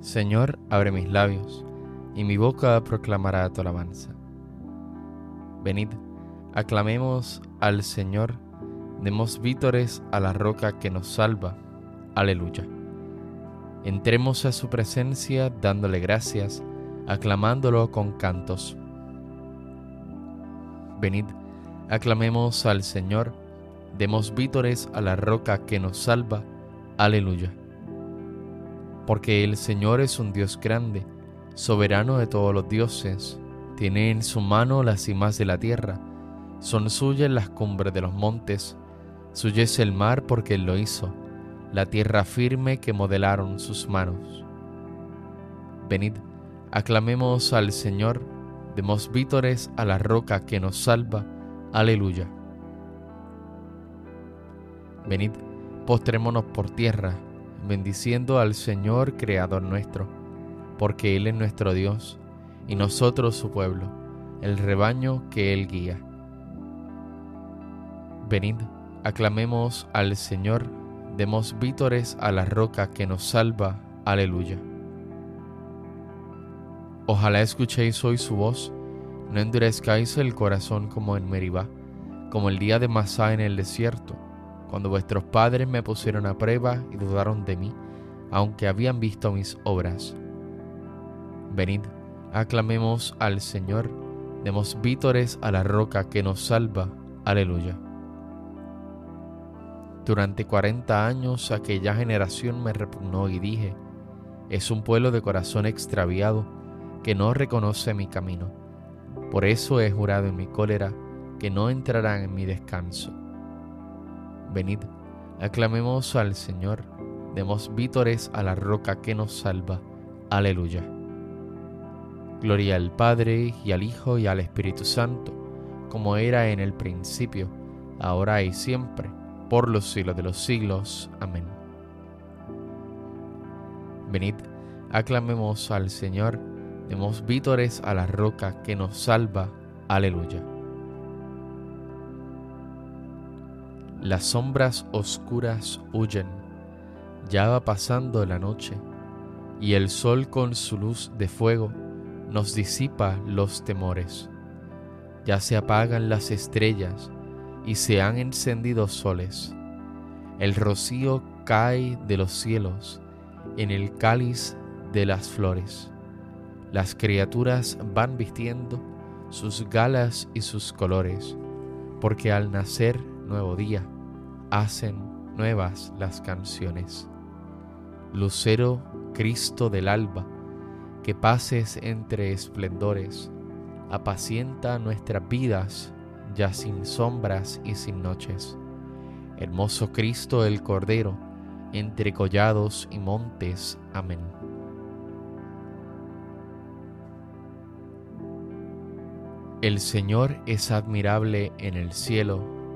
Señor, abre mis labios, y mi boca proclamará tu alabanza. Venid, aclamemos al Señor, demos vítores a la roca que nos salva. Aleluya. Entremos a su presencia dándole gracias, aclamándolo con cantos. Venid, aclamemos al Señor, demos vítores a la roca que nos salva. Aleluya porque el Señor es un Dios grande, soberano de todos los dioses, tiene en su mano las cimas de la tierra, son suyas las cumbres de los montes, suyo es el mar porque Él lo hizo, la tierra firme que modelaron sus manos. Venid, aclamemos al Señor, demos vítores a la roca que nos salva. Aleluya. Venid, postrémonos por tierra bendiciendo al Señor Creador nuestro, porque Él es nuestro Dios y nosotros su pueblo, el rebaño que Él guía. Venid, aclamemos al Señor, demos vítores a la roca que nos salva. Aleluya. Ojalá escuchéis hoy su voz, no endurezcáis el corazón como en Meribá, como el día de Masá en el desierto cuando vuestros padres me pusieron a prueba y dudaron de mí, aunque habían visto mis obras. Venid, aclamemos al Señor, demos vítores a la roca que nos salva. Aleluya. Durante cuarenta años aquella generación me repugnó y dije, es un pueblo de corazón extraviado que no reconoce mi camino. Por eso he jurado en mi cólera que no entrarán en mi descanso. Venid, aclamemos al Señor, demos vítores a la roca que nos salva. Aleluya. Gloria al Padre y al Hijo y al Espíritu Santo, como era en el principio, ahora y siempre, por los siglos de los siglos. Amén. Venid, aclamemos al Señor, demos vítores a la roca que nos salva. Aleluya. Las sombras oscuras huyen, ya va pasando la noche, y el sol con su luz de fuego nos disipa los temores. Ya se apagan las estrellas y se han encendido soles. El rocío cae de los cielos en el cáliz de las flores. Las criaturas van vistiendo sus galas y sus colores, porque al nacer nuevo día, hacen nuevas las canciones. Lucero Cristo del alba, que pases entre esplendores, apacienta nuestras vidas ya sin sombras y sin noches. Hermoso Cristo el Cordero, entre collados y montes. Amén. El Señor es admirable en el cielo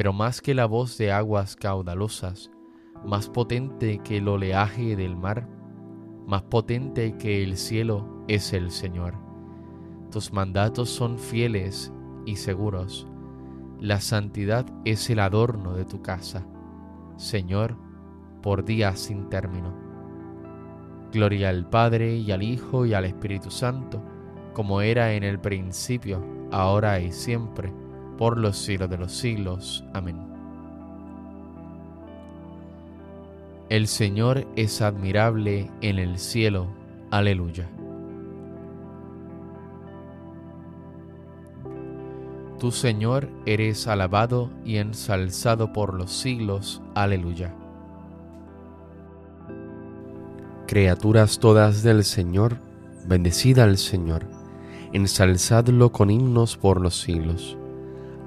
pero más que la voz de aguas caudalosas, más potente que el oleaje del mar, más potente que el cielo es el Señor. Tus mandatos son fieles y seguros. La santidad es el adorno de tu casa, Señor, por días sin término. Gloria al Padre y al Hijo y al Espíritu Santo, como era en el principio, ahora y siempre, por los siglos de los siglos. Amén. El Señor es admirable en el cielo. Aleluya. Tu Señor eres alabado y ensalzado por los siglos. Aleluya. Criaturas todas del Señor, bendecida al Señor, ensalzadlo con himnos por los siglos.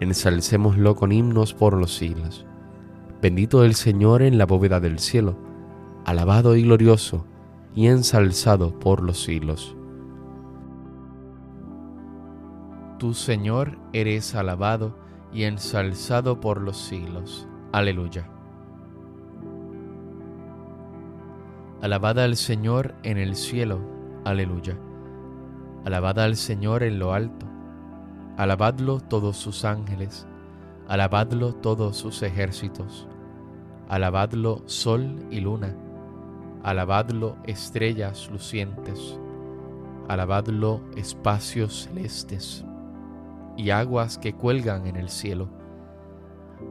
Ensalcémoslo con himnos por los siglos. Bendito el Señor en la bóveda del cielo. Alabado y glorioso y ensalzado por los siglos. Tu Señor eres alabado y ensalzado por los siglos. Aleluya. Alabada al Señor en el cielo. Aleluya. Alabada al Señor en lo alto. Alabadlo todos sus ángeles. Alabadlo todos sus ejércitos. Alabadlo sol y luna Alabadlo estrellas lucientes, alabadlo espacios celestes y aguas que cuelgan en el cielo.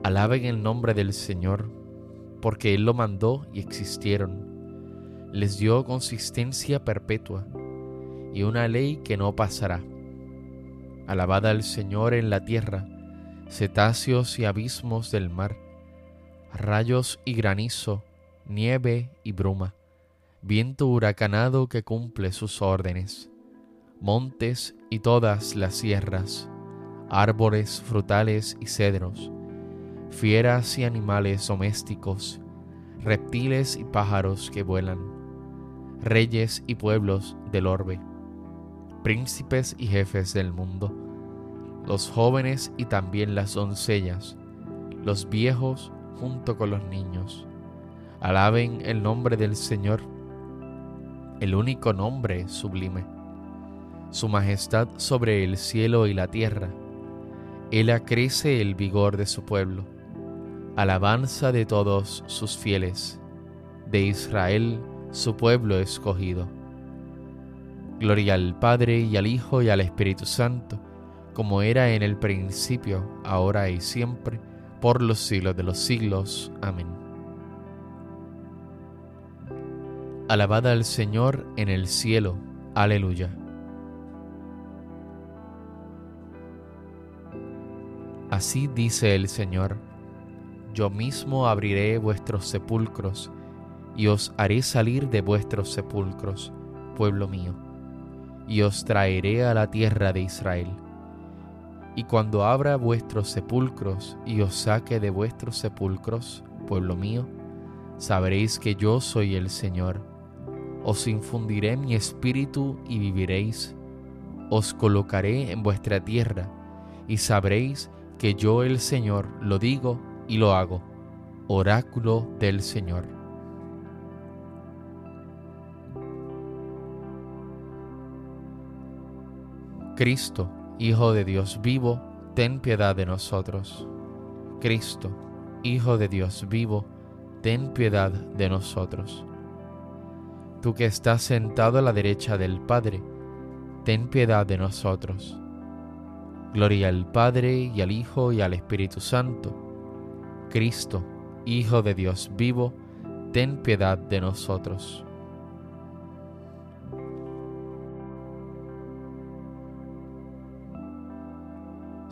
Alaben el nombre del Señor, porque Él lo mandó y existieron. Les dio consistencia perpetua y una ley que no pasará. Alabad al Señor en la tierra, cetáceos y abismos del mar, rayos y granizo, nieve y bruma viento huracanado que cumple sus órdenes, montes y todas las sierras, árboles frutales y cedros, fieras y animales domésticos, reptiles y pájaros que vuelan, reyes y pueblos del orbe, príncipes y jefes del mundo, los jóvenes y también las doncellas, los viejos junto con los niños. Alaben el nombre del Señor el único nombre sublime, su majestad sobre el cielo y la tierra. Él acrece el vigor de su pueblo, alabanza de todos sus fieles, de Israel su pueblo escogido. Gloria al Padre y al Hijo y al Espíritu Santo, como era en el principio, ahora y siempre, por los siglos de los siglos. Amén. Alabada al Señor en el cielo. Aleluya. Así dice el Señor, yo mismo abriré vuestros sepulcros y os haré salir de vuestros sepulcros, pueblo mío, y os traeré a la tierra de Israel. Y cuando abra vuestros sepulcros y os saque de vuestros sepulcros, pueblo mío, sabréis que yo soy el Señor. Os infundiré mi espíritu y viviréis. Os colocaré en vuestra tierra y sabréis que yo el Señor lo digo y lo hago. Oráculo del Señor. Cristo, Hijo de Dios vivo, ten piedad de nosotros. Cristo, Hijo de Dios vivo, ten piedad de nosotros. Tú que estás sentado a la derecha del Padre, ten piedad de nosotros. Gloria al Padre y al Hijo y al Espíritu Santo. Cristo, Hijo de Dios vivo, ten piedad de nosotros.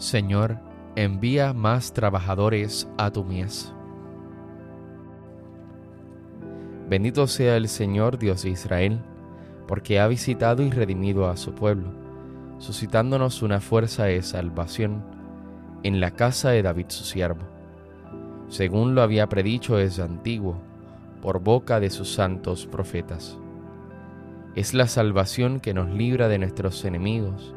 Señor, envía más trabajadores a tu mies. Bendito sea el Señor Dios de Israel, porque ha visitado y redimido a su pueblo, suscitándonos una fuerza de salvación en la casa de David su siervo, según lo había predicho desde antiguo, por boca de sus santos profetas. Es la salvación que nos libra de nuestros enemigos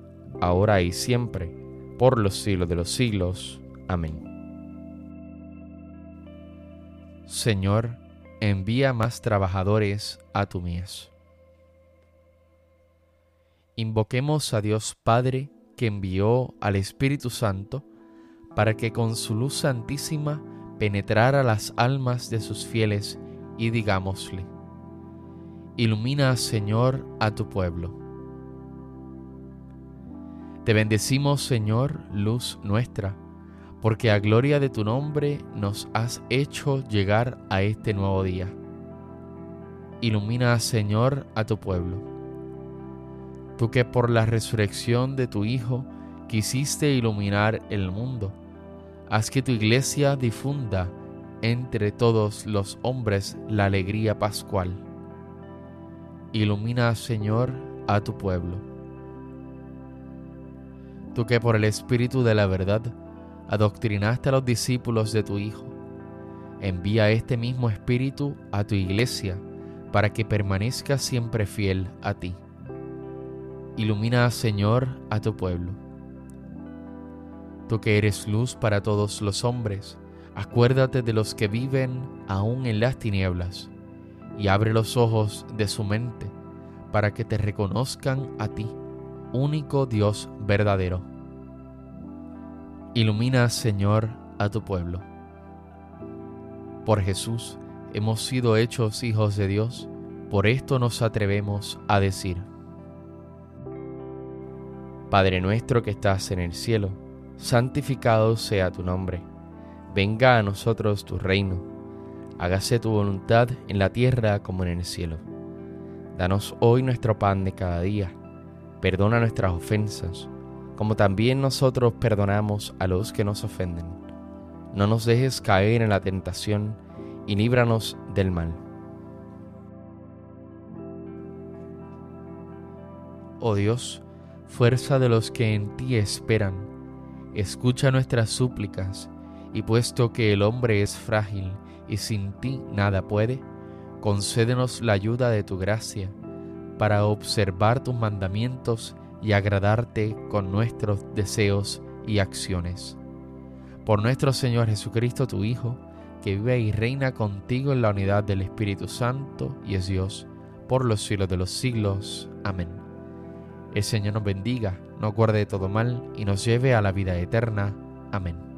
ahora y siempre, por los siglos de los siglos. Amén. Señor, envía más trabajadores a tu mies. Invoquemos a Dios Padre que envió al Espíritu Santo para que con su luz santísima penetrara las almas de sus fieles y digámosle, Ilumina, Señor, a tu pueblo te bendecimos, Señor, luz nuestra, porque a gloria de tu nombre nos has hecho llegar a este nuevo día. Ilumina, Señor, a tu pueblo. Tú que por la resurrección de tu Hijo quisiste iluminar el mundo, haz que tu iglesia difunda entre todos los hombres la alegría pascual. Ilumina, Señor, a tu pueblo tú que por el Espíritu de la verdad adoctrinaste a los discípulos de tu Hijo, envía este mismo Espíritu a tu iglesia para que permanezca siempre fiel a ti. Ilumina, Señor, a tu pueblo. Tú que eres luz para todos los hombres, acuérdate de los que viven aún en las tinieblas y abre los ojos de su mente para que te reconozcan a ti único Dios verdadero. Ilumina, Señor, a tu pueblo. Por Jesús hemos sido hechos hijos de Dios, por esto nos atrevemos a decir, Padre nuestro que estás en el cielo, santificado sea tu nombre, venga a nosotros tu reino, hágase tu voluntad en la tierra como en el cielo. Danos hoy nuestro pan de cada día Perdona nuestras ofensas, como también nosotros perdonamos a los que nos ofenden. No nos dejes caer en la tentación y líbranos del mal. oh Dios, fuerza de los que en ti esperan. Escucha nuestras súplicas, y puesto que el hombre es frágil y sin ti nada puede, concédenos la ayuda de tu gracia para observar tus mandamientos y agradarte con nuestros deseos y acciones. Por nuestro Señor Jesucristo, tu Hijo, que vive y reina contigo en la unidad del Espíritu Santo y es Dios, por los siglos de los siglos. Amén. El Señor nos bendiga, nos guarde de todo mal y nos lleve a la vida eterna. Amén.